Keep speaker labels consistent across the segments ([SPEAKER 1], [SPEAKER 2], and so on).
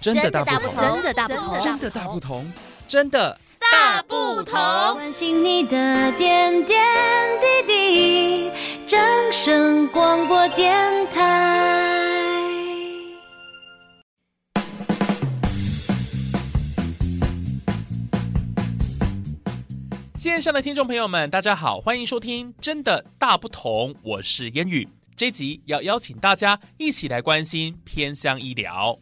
[SPEAKER 1] 真的大不同，
[SPEAKER 2] 真的大不同，
[SPEAKER 1] 真的大不同，真的大不同。
[SPEAKER 3] 关心你的点点滴滴，掌声广播电台。
[SPEAKER 1] 线上的听众朋友们，大家好，欢迎收听《真的大不同》，我是烟雨。这集要邀请大家一起来关心偏乡医疗。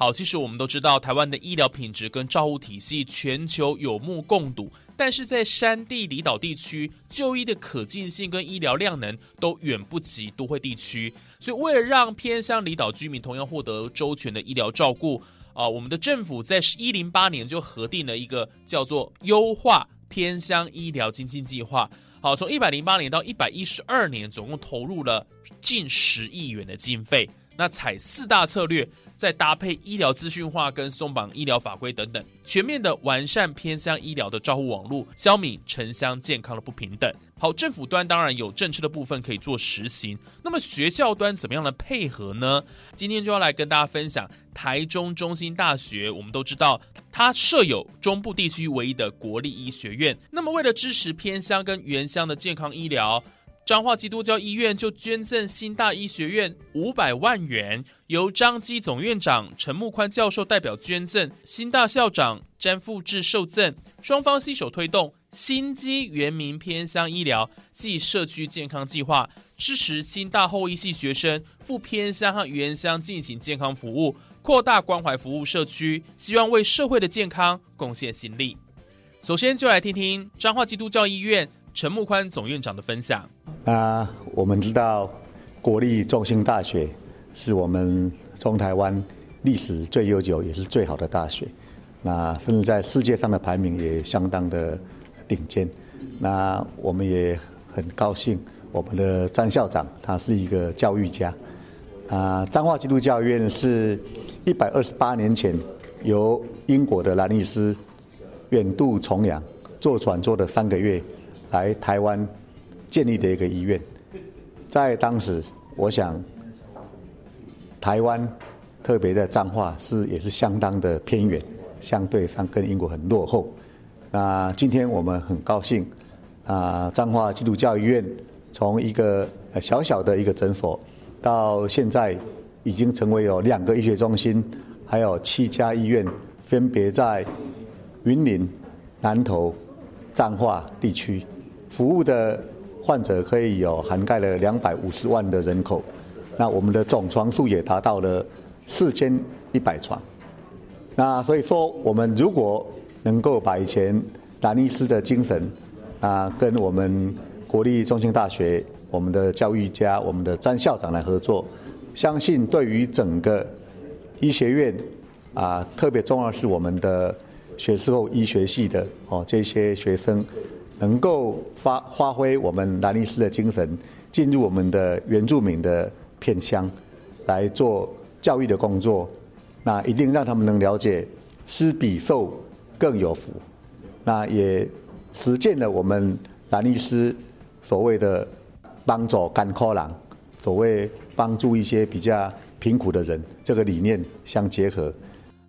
[SPEAKER 1] 好，其实我们都知道，台湾的医疗品质跟照护体系全球有目共睹，但是在山地离岛地区，就医的可进性跟医疗量能都远不及都会地区。所以，为了让偏乡离岛居民同样获得周全的医疗照顾，啊、我们的政府在一零八年就核定了一个叫做“优化偏乡医疗精进计划”。好，从一百零八年到一百一十二年，总共投入了近十亿元的经费。那采四大策略。再搭配医疗资讯化跟松绑医疗法规等等，全面的完善偏乡医疗的照护网络，消弭城乡健康的不平等。好，政府端当然有政策的部分可以做实行，那么学校端怎么样的配合呢？今天就要来跟大家分享台中中心大学。我们都知道，它设有中部地区唯一的国立医学院。那么为了支持偏乡跟原乡的健康医疗，彰化基督教医院就捐赠新大医学院五百万元，由彰基总院长陈木宽教授代表捐赠，新大校长詹富志受赠，双方携手推动新基原民偏乡医疗暨社区健康计划，支持新大后医系学生赴偏乡和原乡进行健康服务，扩大关怀服务社区，希望为社会的健康贡献心力。首先就来听听彰化基督教医院陈木宽总院长的分享。
[SPEAKER 4] 那我们知道，国立中兴大学是我们中台湾历史最悠久也是最好的大学，那甚至在世界上的排名也相当的顶尖。那我们也很高兴，我们的张校长他是一个教育家。啊，彰化基督教院是一百二十八年前由英国的兰医师远渡重洋，坐船坐了三个月来台湾。建立的一个医院，在当时，我想，台湾特别的彰化是也是相当的偏远，相对上跟英国很落后。那今天我们很高兴，啊，彰化基督教医院从一个小小的一个诊所，到现在已经成为有两个医学中心，还有七家医院，分别在云林、南投、彰化地区服务的。患者可以有涵盖了两百五十万的人口，那我们的总床数也达到了四千一百床。那所以说，我们如果能够把以前兰尼斯的精神啊，跟我们国立中兴大学我们的教育家、我们的詹校长来合作，相信对于整个医学院啊，特别重要是我们的学士后医学系的哦这些学生。能够发发挥我们兰尼斯的精神，进入我们的原住民的片乡来做教育的工作，那一定让他们能了解施比受更有福。那也实践了我们兰尼斯所谓的帮助甘苦人，所谓帮助一些比较贫苦的人，这个理念相结合。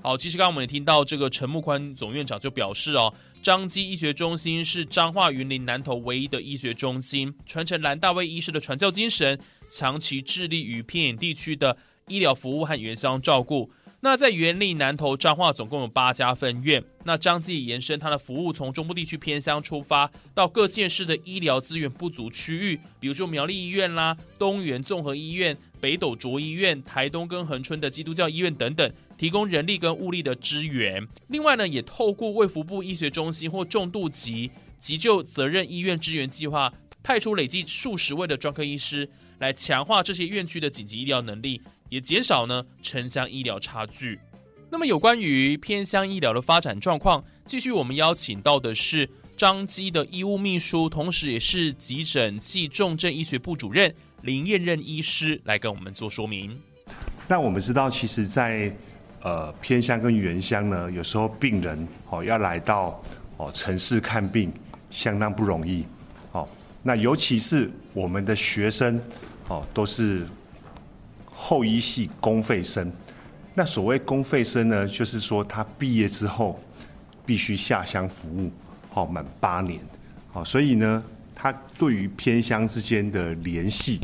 [SPEAKER 1] 好，其实刚刚我们也听到这个陈木宽总院长就表示哦。彰基医学中心是彰化云林南投唯一的医学中心，传承蓝大卫医师的传教精神，长期致力于偏远地区的医疗服务和原乡照顾。那在云林南投彰化总共有八家分院。那彰基延伸它的服务，从中部地区偏乡出发，到各县市的医疗资源不足区域，比如说苗栗医院啦、东元综合医院。北斗卓医院、台东跟恒春的基督教医院等等，提供人力跟物力的支援。另外呢，也透过卫福部医学中心或重度级急救责任医院支援计划，派出累计数十位的专科医师，来强化这些院区的紧急医疗能力，也减少呢城乡医疗差距。那么有关于偏乡医疗的发展状况，继续我们邀请到的是彰基的医务秘书，同时也是急诊暨重症医学部主任。林燕任医师来跟我们做说明。
[SPEAKER 5] 那我们知道，其实在，在呃偏乡跟原乡呢，有时候病人哦要来到哦城市看病，相当不容易。哦，那尤其是我们的学生哦，都是后医系公费生。那所谓公费生呢，就是说他毕业之后必须下乡服务，好满八年，好，所以呢，他对于偏乡之间的联系，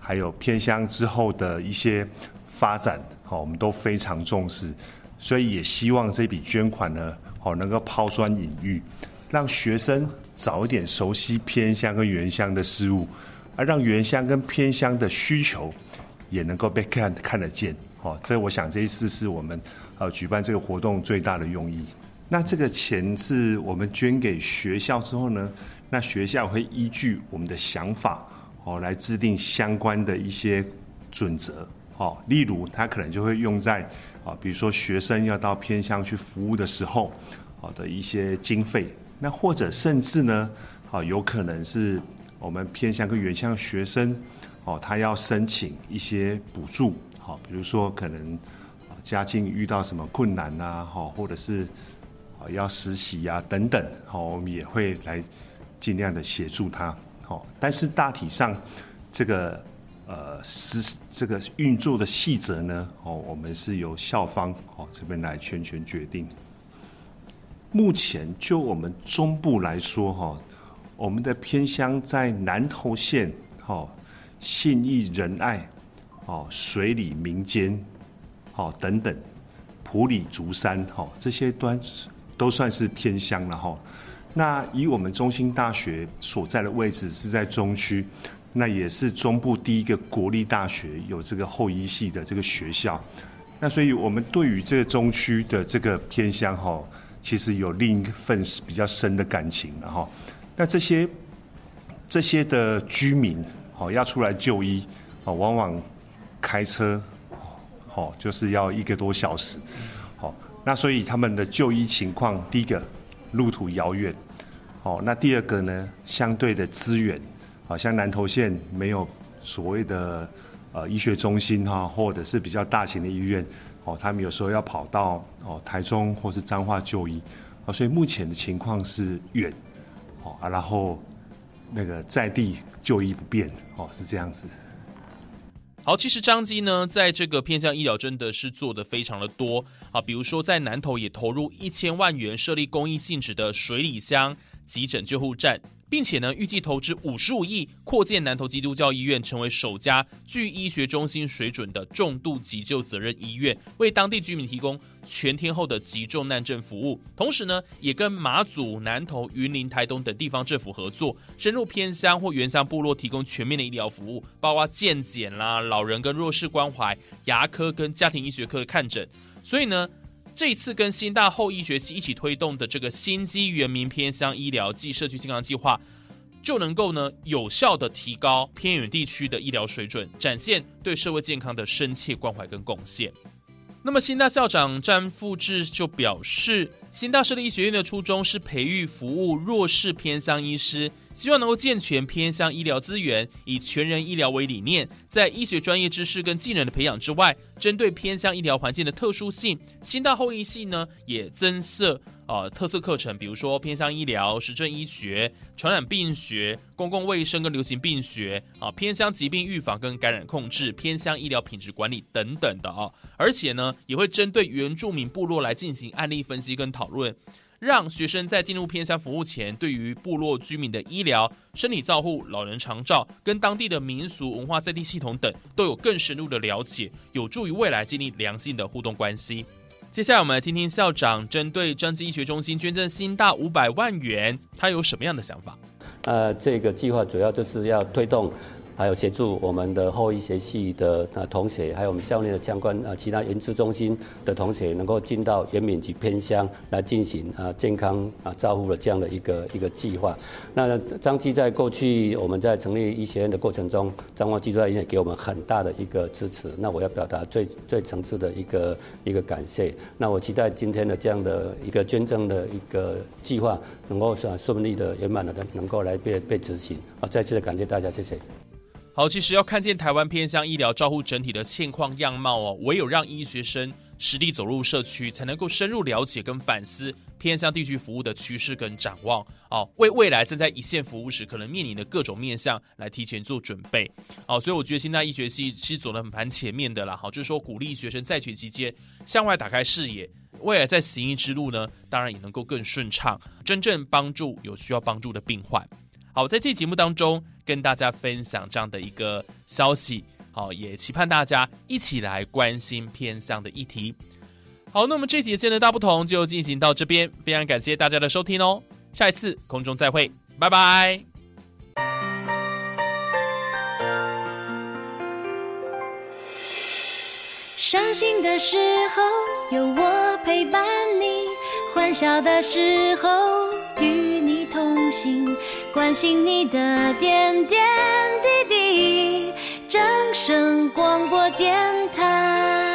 [SPEAKER 5] 还有偏乡之后的一些发展，好，我们都非常重视，所以也希望这笔捐款呢，好能够抛砖引玉，让学生早一点熟悉偏乡跟原乡的事物，而让原乡跟偏乡的需求也能够被看看得见。哦，这我想这一次是我们呃举办这个活动最大的用意。那这个钱是我们捐给学校之后呢，那学校会依据我们的想法哦来制定相关的一些准则。哦，例如他可能就会用在啊，比如说学生要到偏乡去服务的时候，好的一些经费。那或者甚至呢，啊有可能是我们偏乡跟原乡学生哦，他要申请一些补助。好，比如说可能家境遇到什么困难呐，好，或者是啊要实习呀等等，好，我们也会来尽量的协助他。好，但是大体上这个呃实这个运作的细则呢，哦，我们是由校方哦这边来全权决定。目前就我们中部来说，哈，我们的偏乡在南投县，哈，信义仁爱。哦，水里民间，哦等等，埔里竹山，哈，这些端都算是偏乡了哈。那以我们中兴大学所在的位置是在中区，那也是中部第一个国立大学有这个后医系的这个学校。那所以我们对于这个中区的这个偏乡哈，其实有另一份比较深的感情了哈。那这些这些的居民，哦要出来就医，哦往往。开车，好，就是要一个多小时，那所以他们的就医情况，第一个路途遥远，好，那第二个呢，相对的资源，好像南投县没有所谓的呃医学中心哈，或者是比较大型的医院，哦，他们有时候要跑到哦台中或是彰化就医，啊，所以目前的情况是远，哦啊，然后那个在地就医不便，哦，是这样子。
[SPEAKER 1] 好，其实张基呢，在这个偏向医疗真的是做的非常的多啊，比如说在南投也投入一千万元设立公益性质的水里乡急诊救护站。并且呢，预计投资五十五亿扩建南投基督教医院，成为首家具医学中心水准的重度急救责任医院，为当地居民提供全天候的急重难症服务。同时呢，也跟马祖、南投、云林、台东等地方政府合作，深入偏乡或原乡部落，提供全面的医疗服务，包括健检啦、老人跟弱势关怀、牙科跟家庭医学科的看诊。所以呢。这一次跟新大后医学系一起推动的这个新基原民偏乡医疗暨社区健康计划，就能够呢有效地提高偏远地区的医疗水准，展现对社会健康的深切关怀跟贡献。那么新大校长詹富志就表示，新大设立医学院的初衷是培育服务弱势偏乡医师。希望能够健全偏乡医疗资源，以全人医疗为理念，在医学专业知识跟技能的培养之外，针对偏乡医疗环境的特殊性，新大后医系呢也增设呃特色课程，比如说偏乡医疗、实证医学、传染病学、公共卫生跟流行病学啊、偏乡疾病预防跟感染控制、偏乡医疗品质管理等等的啊，而且呢也会针对原住民部落来进行案例分析跟讨论。让学生在进入偏乡服务前，对于部落居民的医疗、身体照护、老人长照跟当地的民俗文化在地系统等，都有更深入的了解，有助于未来建立良性的互动关系。接下来，我们来听听校长针对彰基医学中心捐赠新大五百万元，他有什么样的想法？
[SPEAKER 2] 呃，这个计划主要就是要推动。还有协助我们的后医学系的啊同学，还有我们校内的相关啊其他研究中心的同学，能够进到原民及偏乡来进行啊健康啊照护的这样的一个一个计划。那张基在过去我们在成立医学院的过程中，张望基督在医院给我们很大的一个支持。那我要表达最最诚挚的一个一个感谢。那我期待今天的这样的一个捐赠的一个计划，能够是顺利的圆满的能够来被被执行。啊，再次的感谢大家，谢谢。
[SPEAKER 1] 好，其实要看见台湾偏乡医疗照护整体的现况样貌哦，唯有让医学生实地走入社区，才能够深入了解跟反思偏乡地区服务的趋势跟展望哦，为未来正在一线服务时可能面临的各种面向来提前做准备哦。所以我觉得现在医学系其实走得很蛮前面的啦，好，就是说鼓励学生在学期间向外打开视野，未来在行医之路呢，当然也能够更顺畅，真正帮助有需要帮助的病患。好，在这期节目当中跟大家分享这样的一个消息。好，也期盼大家一起来关心偏向的议题。好，那我们这集的真的大不同就进行到这边，非常感谢大家的收听哦，下一次空中再会，拜拜。
[SPEAKER 3] 伤心的时候有我陪伴你，欢笑的时候与你同行，关心你的点点滴滴。掌声广播电台。